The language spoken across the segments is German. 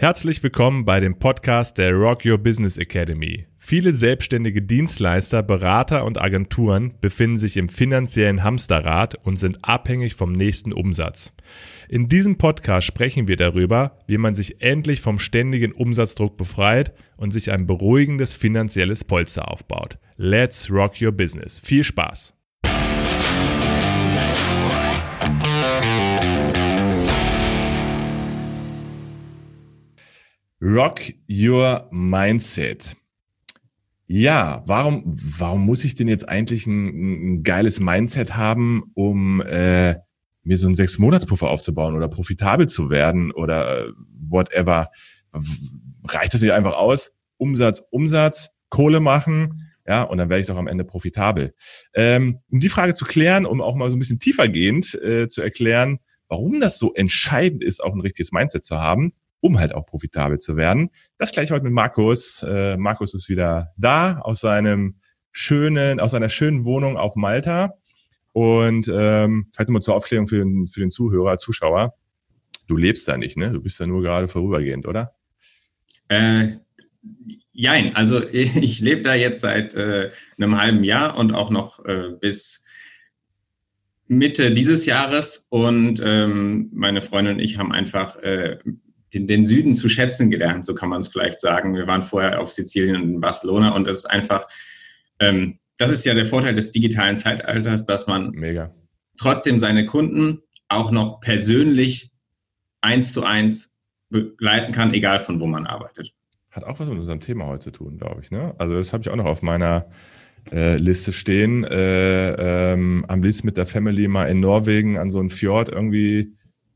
Herzlich willkommen bei dem Podcast der Rock Your Business Academy. Viele selbstständige Dienstleister, Berater und Agenturen befinden sich im finanziellen Hamsterrad und sind abhängig vom nächsten Umsatz. In diesem Podcast sprechen wir darüber, wie man sich endlich vom ständigen Umsatzdruck befreit und sich ein beruhigendes finanzielles Polster aufbaut. Let's Rock Your Business. Viel Spaß! Rock Your Mindset. Ja, warum, warum muss ich denn jetzt eigentlich ein, ein geiles Mindset haben, um äh, mir so einen Sechs-Monats-Puffer aufzubauen oder profitabel zu werden oder äh, whatever? Reicht das nicht einfach aus? Umsatz, Umsatz, Kohle machen, ja, und dann werde ich doch am Ende profitabel. Ähm, um die Frage zu klären, um auch mal so ein bisschen tiefergehend äh, zu erklären, warum das so entscheidend ist, auch ein richtiges Mindset zu haben, um halt auch profitabel zu werden. Das gleich heute mit Markus. Äh, Markus ist wieder da aus seinem schönen, aus seiner schönen Wohnung auf Malta. Und ähm, halt nur zur Aufklärung für den, für den Zuhörer, Zuschauer. Du lebst da nicht, ne? Du bist da nur gerade vorübergehend, oder? Äh, jein, also ich, ich lebe da jetzt seit äh, einem halben Jahr und auch noch äh, bis Mitte dieses Jahres. Und ähm, meine Freundin und ich haben einfach äh, den, den Süden zu schätzen gelernt, so kann man es vielleicht sagen. Wir waren vorher auf Sizilien und in Barcelona und das ist einfach, ähm, das ist ja der Vorteil des digitalen Zeitalters, dass man Mega. trotzdem seine Kunden auch noch persönlich eins zu eins begleiten kann, egal von wo man arbeitet. Hat auch was mit unserem Thema heute zu tun, glaube ich. Ne? Also das habe ich auch noch auf meiner äh, Liste stehen. Äh, ähm, am liebsten mit der Family mal in Norwegen an so einem Fjord irgendwie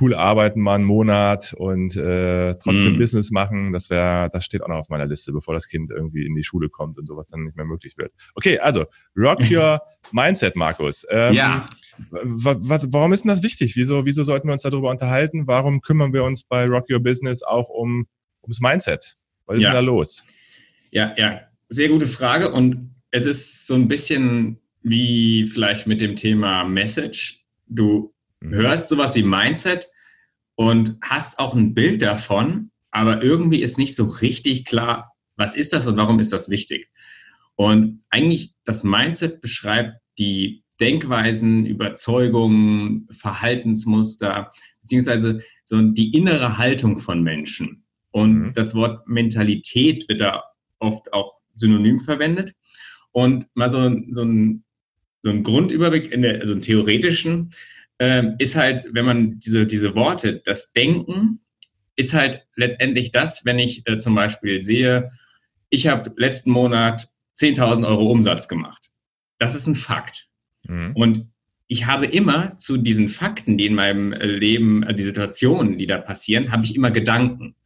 cool arbeiten mal einen Monat und äh, trotzdem mm. Business machen, das wäre, das steht auch noch auf meiner Liste, bevor das Kind irgendwie in die Schule kommt und sowas dann nicht mehr möglich wird. Okay, also Rock Your Mindset, Markus. Ähm, ja. Warum ist denn das wichtig? Wieso, wieso sollten wir uns darüber unterhalten? Warum kümmern wir uns bei Rock Your Business auch um ums Mindset? Was ist ja. denn da los? Ja, ja, sehr gute Frage und es ist so ein bisschen wie vielleicht mit dem Thema Message. Du Mhm. Hörst sowas wie Mindset und hast auch ein Bild davon, aber irgendwie ist nicht so richtig klar, was ist das und warum ist das wichtig. Und eigentlich das Mindset beschreibt die Denkweisen, Überzeugungen, Verhaltensmuster, beziehungsweise so die innere Haltung von Menschen. Und mhm. das Wort Mentalität wird da oft auch synonym verwendet. Und mal so, so, ein, so ein Grundüberblick in der, also einen theoretischen, ähm, ist halt, wenn man diese, diese Worte, das Denken, ist halt letztendlich das, wenn ich äh, zum Beispiel sehe, ich habe letzten Monat 10.000 Euro Umsatz gemacht. Das ist ein Fakt. Mhm. Und ich habe immer zu diesen Fakten, die in meinem äh, Leben, äh, die Situationen, die da passieren, habe ich immer Gedanken.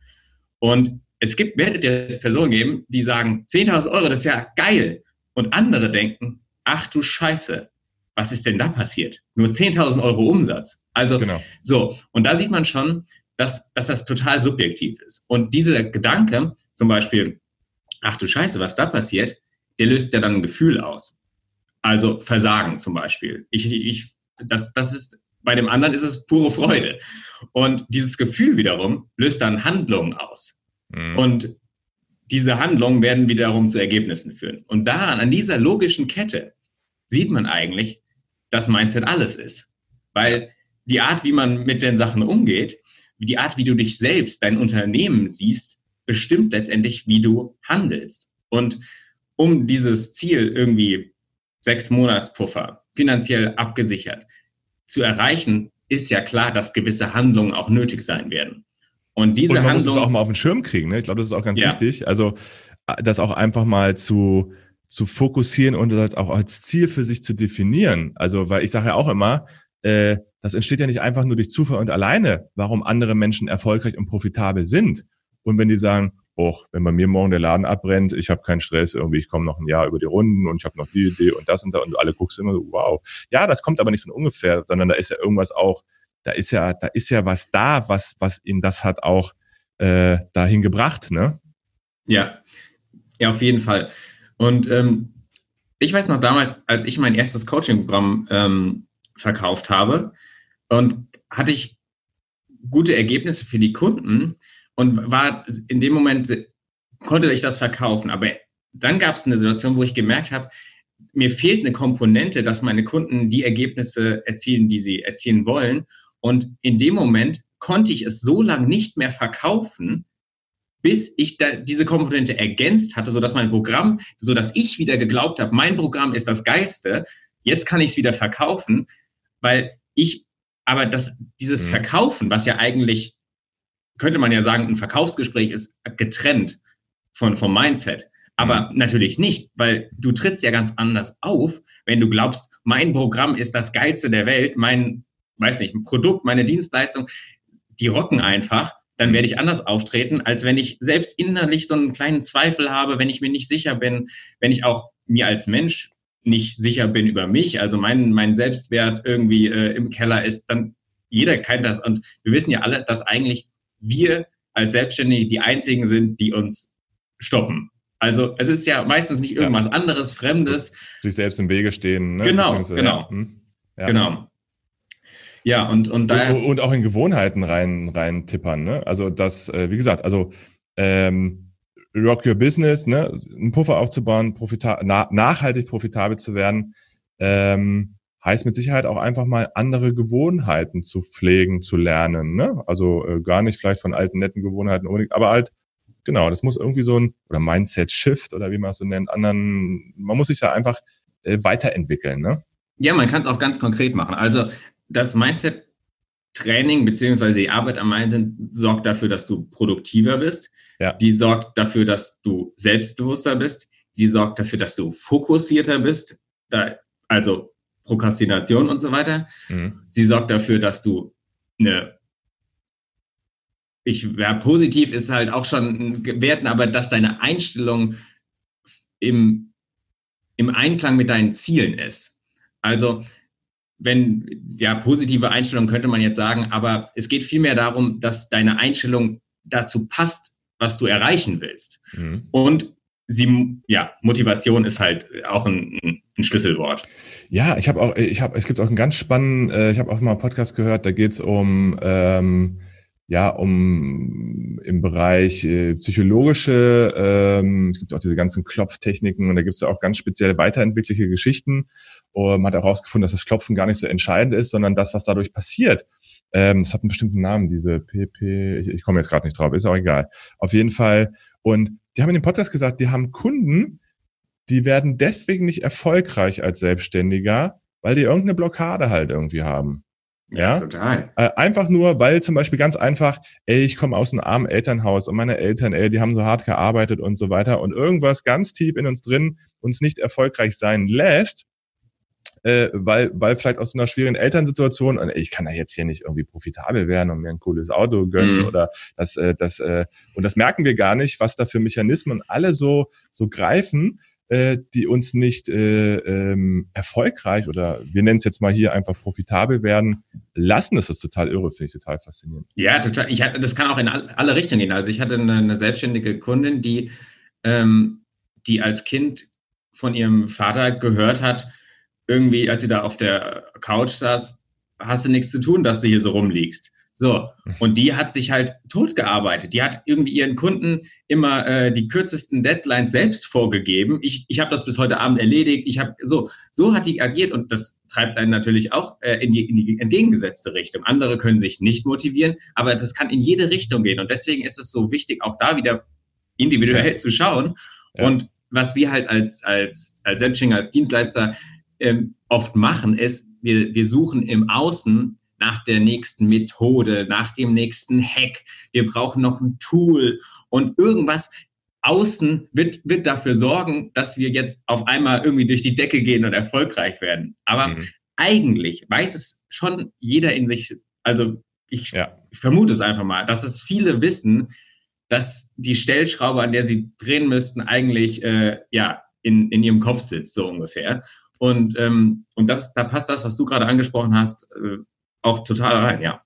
Und es gibt, werdet ihr Personen geben, die sagen, 10.000 Euro, das ist ja geil. Und andere denken, ach du Scheiße, was ist denn da passiert? Nur 10.000 Euro Umsatz. Also genau. so, und da sieht man schon, dass, dass das total subjektiv ist. Und dieser Gedanke, zum Beispiel, ach du Scheiße, was da passiert, der löst ja dann ein Gefühl aus. Also Versagen zum Beispiel. Ich, ich, das, das ist, bei dem anderen ist es pure Freude. Und dieses Gefühl wiederum löst dann Handlungen aus. Mhm. Und diese Handlungen werden wiederum zu Ergebnissen führen. Und daran, an dieser logischen Kette, sieht man eigentlich, das Mindset alles ist. Weil die Art, wie man mit den Sachen umgeht, die Art, wie du dich selbst, dein Unternehmen siehst, bestimmt letztendlich, wie du handelst. Und um dieses Ziel irgendwie sechs Monatspuffer finanziell abgesichert zu erreichen, ist ja klar, dass gewisse Handlungen auch nötig sein werden. Und diese Und man Handlung, muss es auch mal auf den Schirm kriegen. Ne? Ich glaube, das ist auch ganz ja. wichtig. Also das auch einfach mal zu zu fokussieren und das auch als Ziel für sich zu definieren. Also, weil ich sage ja auch immer, äh, das entsteht ja nicht einfach nur durch Zufall und alleine, warum andere Menschen erfolgreich und profitabel sind. Und wenn die sagen, oh, wenn bei mir morgen der Laden abbrennt, ich habe keinen Stress, irgendwie, ich komme noch ein Jahr über die Runden und ich habe noch die Idee und das und da und alle guckst immer so, wow. Ja, das kommt aber nicht von ungefähr, sondern da ist ja irgendwas auch, da ist ja, da ist ja was da, was, was ihn das hat auch äh, dahin gebracht, ne? Ja, ja, auf jeden Fall. Und ähm, ich weiß noch damals, als ich mein erstes Coaching-Programm ähm, verkauft habe und hatte ich gute Ergebnisse für die Kunden. und war in dem Moment, konnte ich das verkaufen. Aber dann gab es eine Situation, wo ich gemerkt habe, mir fehlt eine Komponente, dass meine Kunden die Ergebnisse erzielen, die sie erzielen wollen. Und in dem Moment konnte ich es so lange nicht mehr verkaufen, bis ich da diese Komponente ergänzt hatte, so dass mein Programm, so dass ich wieder geglaubt habe, mein Programm ist das geilste. Jetzt kann ich es wieder verkaufen, weil ich, aber das, dieses mhm. Verkaufen, was ja eigentlich, könnte man ja sagen, ein Verkaufsgespräch ist getrennt von, vom Mindset. Aber mhm. natürlich nicht, weil du trittst ja ganz anders auf, wenn du glaubst, mein Programm ist das geilste der Welt, mein, weiß nicht, ein Produkt, meine Dienstleistung, die rocken einfach, dann werde ich anders auftreten, als wenn ich selbst innerlich so einen kleinen Zweifel habe, wenn ich mir nicht sicher bin, wenn ich auch mir als Mensch nicht sicher bin über mich, also mein, mein Selbstwert irgendwie äh, im Keller ist, dann jeder kennt das. Und wir wissen ja alle, dass eigentlich wir als Selbstständige die einzigen sind, die uns stoppen. Also es ist ja meistens nicht irgendwas ja. anderes, Fremdes. Sich selbst im Wege stehen. Ne? Genau, genau. Hm? Ja. Genau. Ja, und, und da. Und, und, auch in Gewohnheiten rein, rein tippern, ne? Also das, äh, wie gesagt, also ähm, Rock Your Business, ne, einen Puffer aufzubauen, profita na, nachhaltig profitabel zu werden, ähm, heißt mit Sicherheit auch einfach mal andere Gewohnheiten zu pflegen, zu lernen. Ne? Also äh, gar nicht vielleicht von alten, netten Gewohnheiten unbedingt, aber halt Genau, das muss irgendwie so ein, oder Mindset-Shift oder wie man es so nennt, anderen, man muss sich da einfach äh, weiterentwickeln, ne? Ja, man kann es auch ganz konkret machen. Also das Mindset-Training beziehungsweise die Arbeit am Mindset sorgt dafür, dass du produktiver bist. Ja. Die sorgt dafür, dass du selbstbewusster bist. Die sorgt dafür, dass du fokussierter bist. Da, also Prokrastination und so weiter. Mhm. Sie sorgt dafür, dass du eine ich, ja, positiv ist halt auch schon werten, aber dass deine Einstellung im, im Einklang mit deinen Zielen ist. Also, wenn, ja, positive Einstellung könnte man jetzt sagen, aber es geht vielmehr darum, dass deine Einstellung dazu passt, was du erreichen willst. Mhm. Und sie, ja, Motivation ist halt auch ein, ein Schlüsselwort. Ja, ich habe auch, ich habe, es gibt auch einen ganz spannenden, äh, ich habe auch mal einen Podcast gehört, da geht es um ähm, ja, um im Bereich äh, psychologische, ähm, es gibt auch diese ganzen Klopftechniken und da gibt es ja auch ganz spezielle weiterentwickelte Geschichten. Und man hat herausgefunden, dass das Klopfen gar nicht so entscheidend ist, sondern das, was dadurch passiert. Ähm, das hat einen bestimmten Namen, diese PP, ich, ich komme jetzt gerade nicht drauf, ist auch egal. Auf jeden Fall. Und die haben in dem Podcast gesagt, die haben Kunden, die werden deswegen nicht erfolgreich als Selbstständiger, weil die irgendeine Blockade halt irgendwie haben. Ja, ja, total. Äh, einfach nur, weil zum Beispiel ganz einfach, ey, ich komme aus einem armen Elternhaus und meine Eltern, ey, die haben so hart gearbeitet und so weiter und irgendwas ganz tief in uns drin uns nicht erfolgreich sein lässt, äh, weil, weil vielleicht aus so einer schwierigen Elternsituation, und ich kann da jetzt hier nicht irgendwie profitabel werden und mir ein cooles Auto gönnen mhm. oder das, äh, das, äh, und das merken wir gar nicht, was da für Mechanismen alle so, so greifen, äh, die uns nicht äh, ähm, erfolgreich oder wir nennen es jetzt mal hier einfach profitabel werden lassen. Das ist total irre, finde ich total faszinierend. Ja, total. Ich hatte, das kann auch in alle Richtungen gehen. Also ich hatte eine, eine selbstständige Kundin, die, ähm, die als Kind von ihrem Vater gehört hat, irgendwie, als sie da auf der Couch saß, hast du nichts zu tun, dass du hier so rumliegst. So, und die hat sich halt totgearbeitet. Die hat irgendwie ihren Kunden immer äh, die kürzesten Deadlines selbst vorgegeben. Ich, ich habe das bis heute Abend erledigt. Ich habe so, so hat die agiert und das treibt einen natürlich auch äh, in, die, in die entgegengesetzte Richtung. Andere können sich nicht motivieren, aber das kann in jede Richtung gehen. Und deswegen ist es so wichtig, auch da wieder individuell ja. zu schauen. Ja. Und was wir halt als, als, als Selbstständiger, als Dienstleister ähm, oft machen, ist, wir, wir suchen im Außen nach der nächsten Methode, nach dem nächsten Hack. Wir brauchen noch ein Tool und irgendwas außen wird, wird dafür sorgen, dass wir jetzt auf einmal irgendwie durch die Decke gehen und erfolgreich werden. Aber mhm. eigentlich weiß es schon jeder in sich, also ich, ja. vermute es einfach mal, dass es viele wissen, dass die Stellschraube, an der sie drehen müssten, eigentlich äh, ja in, in ihrem Kopf sitzt, so ungefähr. Und, ähm, und das, da passt das, was du gerade angesprochen hast, äh, auch total rein, ja.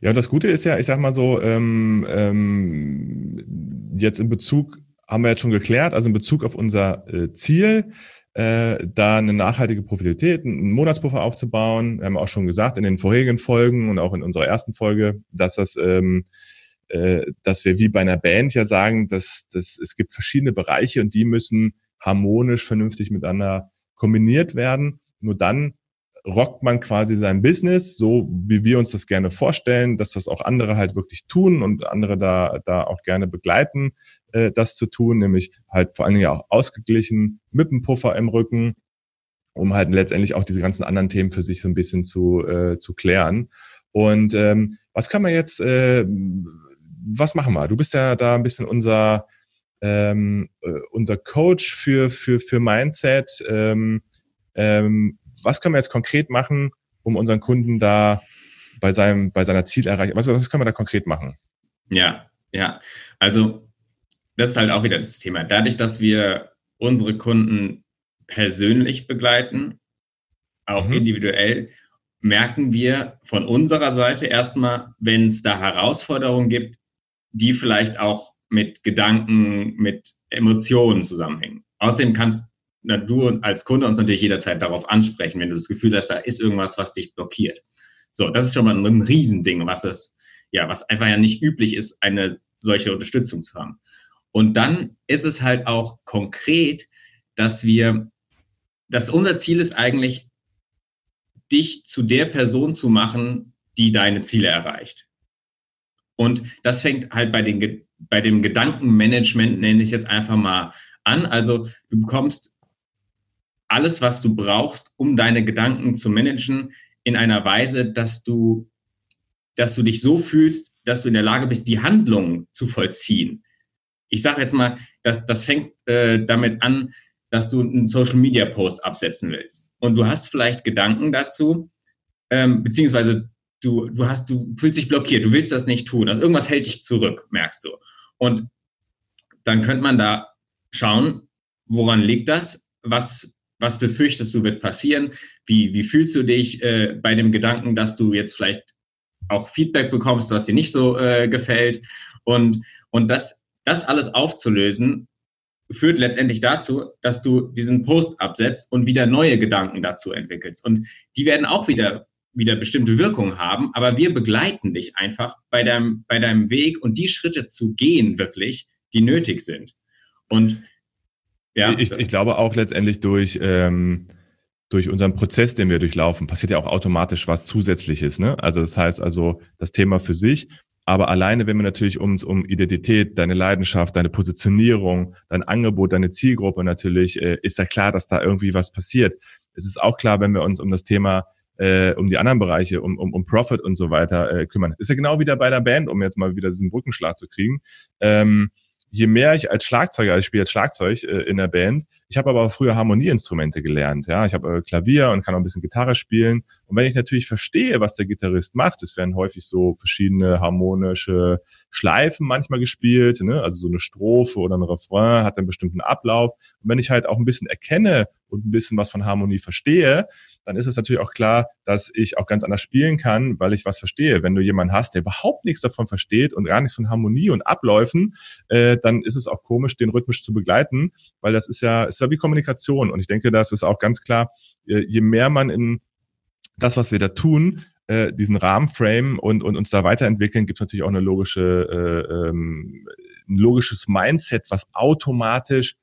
Ja, das Gute ist ja, ich sag mal so, ähm, ähm, jetzt in Bezug, haben wir jetzt schon geklärt, also in Bezug auf unser äh, Ziel, äh, da eine nachhaltige Profitabilität, einen Monatspuffer aufzubauen. Wir haben auch schon gesagt in den vorherigen Folgen und auch in unserer ersten Folge, dass das ähm, äh, dass wir wie bei einer Band ja sagen, dass, dass es gibt verschiedene Bereiche und die müssen harmonisch, vernünftig miteinander kombiniert werden. Nur dann rockt man quasi sein Business, so wie wir uns das gerne vorstellen, dass das auch andere halt wirklich tun und andere da, da auch gerne begleiten, äh, das zu tun, nämlich halt vor allen Dingen auch ausgeglichen mit einem Puffer im Rücken, um halt letztendlich auch diese ganzen anderen Themen für sich so ein bisschen zu, äh, zu klären. Und ähm, was kann man jetzt, äh, was machen wir? Du bist ja da ein bisschen unser, ähm, äh, unser Coach für, für, für Mindset. Ähm, ähm, was können wir jetzt konkret machen, um unseren Kunden da bei seinem, bei seiner Zielerreichung, was, was können wir da konkret machen? Ja, ja. Also, das ist halt auch wieder das Thema. Dadurch, dass wir unsere Kunden persönlich begleiten, auch mhm. individuell, merken wir von unserer Seite erstmal, wenn es da Herausforderungen gibt, die vielleicht auch mit Gedanken, mit Emotionen zusammenhängen. Außerdem kannst na, du als Kunde uns natürlich jederzeit darauf ansprechen, wenn du das Gefühl hast, da ist irgendwas, was dich blockiert. So, das ist schon mal ein Riesending, was es, ja, was einfach ja nicht üblich ist, eine solche Unterstützung zu haben. Und dann ist es halt auch konkret, dass wir, dass unser Ziel ist eigentlich, dich zu der Person zu machen, die deine Ziele erreicht. Und das fängt halt bei, den, bei dem Gedankenmanagement, nenne ich es jetzt einfach mal an. Also du bekommst alles, was du brauchst, um deine Gedanken zu managen, in einer Weise, dass du, dass du dich so fühlst, dass du in der Lage bist, die Handlungen zu vollziehen. Ich sage jetzt mal, das, das fängt äh, damit an, dass du einen Social Media Post absetzen willst. Und du hast vielleicht Gedanken dazu, ähm, beziehungsweise du, du hast, du fühlst dich blockiert, du willst das nicht tun. Also irgendwas hält dich zurück, merkst du. Und dann könnte man da schauen, woran liegt das? Was was befürchtest du wird passieren? Wie, wie fühlst du dich äh, bei dem Gedanken, dass du jetzt vielleicht auch Feedback bekommst, was dir nicht so äh, gefällt? Und, und das, das alles aufzulösen, führt letztendlich dazu, dass du diesen Post absetzt und wieder neue Gedanken dazu entwickelst. Und die werden auch wieder, wieder bestimmte Wirkungen haben, aber wir begleiten dich einfach bei deinem, bei deinem Weg und die Schritte zu gehen wirklich, die nötig sind. Und ja. Ich, ich glaube auch letztendlich durch, ähm, durch unseren Prozess, den wir durchlaufen, passiert ja auch automatisch was Zusätzliches. Ne? Also das heißt also das Thema für sich, aber alleine, wenn wir natürlich uns um Identität, deine Leidenschaft, deine Positionierung, dein Angebot, deine Zielgruppe natürlich, äh, ist ja klar, dass da irgendwie was passiert. Es ist auch klar, wenn wir uns um das Thema äh, um die anderen Bereiche, um, um, um Profit und so weiter äh, kümmern. Ist ja genau wieder bei der Band, um jetzt mal wieder diesen Brückenschlag zu kriegen. Ähm, je mehr ich als Schlagzeuger, also ich spiele als Schlagzeug äh, in der Band, ich habe aber auch früher Harmonieinstrumente gelernt. Ja, ich habe äh, Klavier und kann auch ein bisschen Gitarre spielen. Und wenn ich natürlich verstehe, was der Gitarrist macht, es werden häufig so verschiedene harmonische Schleifen manchmal gespielt, ne? also so eine Strophe oder ein Refrain hat einen bestimmten Ablauf. Und wenn ich halt auch ein bisschen erkenne und ein bisschen was von Harmonie verstehe, dann ist es natürlich auch klar, dass ich auch ganz anders spielen kann, weil ich was verstehe. Wenn du jemanden hast, der überhaupt nichts davon versteht und gar nichts von Harmonie und Abläufen, äh, dann ist es auch komisch, den rhythmisch zu begleiten, weil das ist ja, ist ja wie Kommunikation. Und ich denke, das ist auch ganz klar, äh, je mehr man in das, was wir da tun, äh, diesen Rahmenframe und, und uns da weiterentwickeln, gibt es natürlich auch eine logische, äh, ähm, ein logisches Mindset, was automatisch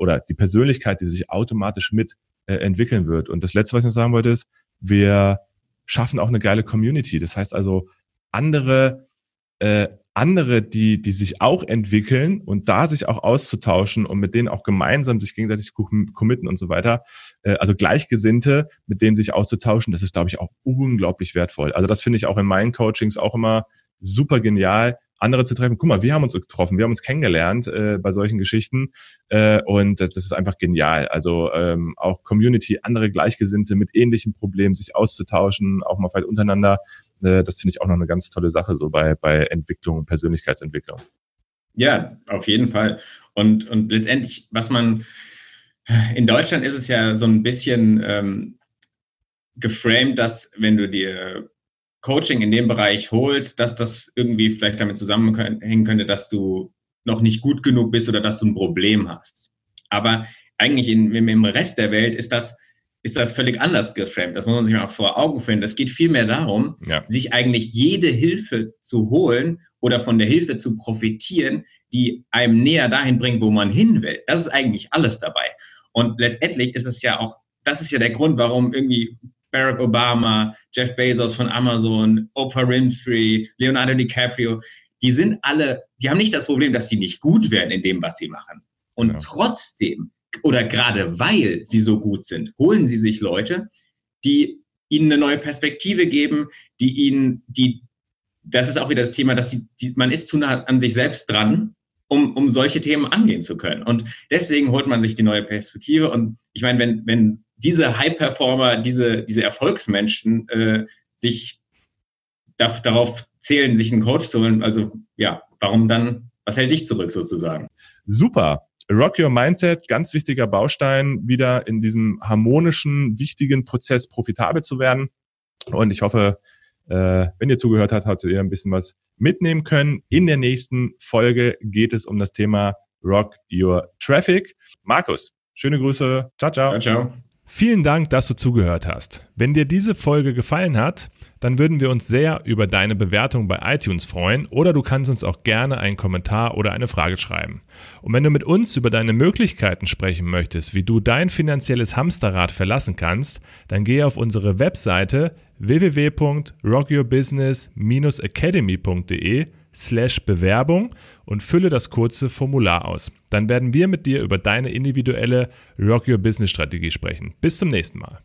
oder die Persönlichkeit, die sich automatisch mit entwickeln wird. Und das Letzte, was ich noch sagen wollte, ist, wir schaffen auch eine geile Community. Das heißt also, andere, andere, die, die sich auch entwickeln und da sich auch auszutauschen und mit denen auch gemeinsam sich gegenseitig committen und so weiter. Äh, also Gleichgesinnte, mit denen sich auszutauschen, das ist, glaube ich, auch unglaublich wertvoll. Also das finde ich auch in meinen Coachings auch immer super genial, andere zu treffen. Guck mal, wir haben uns getroffen, wir haben uns kennengelernt äh, bei solchen Geschichten äh, und das, das ist einfach genial. Also ähm, auch Community, andere Gleichgesinnte mit ähnlichen Problemen sich auszutauschen, auch mal vielleicht untereinander. Äh, das finde ich auch noch eine ganz tolle Sache so bei bei Entwicklung und Persönlichkeitsentwicklung. Ja, auf jeden Fall. Und und letztendlich, was man in Deutschland ist es ja so ein bisschen ähm, geframed, dass wenn du dir Coaching in dem Bereich holst, dass das irgendwie vielleicht damit zusammenhängen könnte, dass du noch nicht gut genug bist oder dass du ein Problem hast. Aber eigentlich in, im Rest der Welt ist das, ist das völlig anders geframed. Das muss man sich mal vor Augen finden. Es geht vielmehr darum, ja. sich eigentlich jede Hilfe zu holen oder von der Hilfe zu profitieren, die einem näher dahin bringt, wo man hin will. Das ist eigentlich alles dabei. Und letztendlich ist es ja auch, das ist ja der Grund, warum irgendwie Barack Obama, Jeff Bezos von Amazon, Oprah Winfrey, Leonardo DiCaprio, die sind alle, die haben nicht das Problem, dass sie nicht gut werden in dem, was sie machen. Und ja. trotzdem oder gerade weil sie so gut sind, holen sie sich Leute, die ihnen eine neue Perspektive geben, die ihnen, die, das ist auch wieder das Thema, dass sie, die, man ist zu nah an sich selbst dran, um, um solche Themen angehen zu können. Und deswegen holt man sich die neue Perspektive. Und ich meine, wenn, wenn diese High-Performer, diese, diese Erfolgsmenschen äh, sich darf, darauf zählen, sich einen Coach zu holen, also ja, warum dann, was hält dich zurück sozusagen? Super. Rock Your Mindset, ganz wichtiger Baustein, wieder in diesem harmonischen, wichtigen Prozess profitabel zu werden. Und ich hoffe, äh, wenn ihr zugehört habt, habt ihr ein bisschen was mitnehmen können. In der nächsten Folge geht es um das Thema Rock Your Traffic. Markus, schöne Grüße. Ciao, ciao. Ciao, ciao. Vielen Dank, dass du zugehört hast. Wenn dir diese Folge gefallen hat, dann würden wir uns sehr über deine Bewertung bei iTunes freuen oder du kannst uns auch gerne einen Kommentar oder eine Frage schreiben. Und wenn du mit uns über deine Möglichkeiten sprechen möchtest, wie du dein finanzielles Hamsterrad verlassen kannst, dann gehe auf unsere Webseite www.rockyourbusiness-academy.de slash Bewerbung und fülle das kurze Formular aus. Dann werden wir mit dir über deine individuelle Rock Your Business Strategie sprechen. Bis zum nächsten Mal.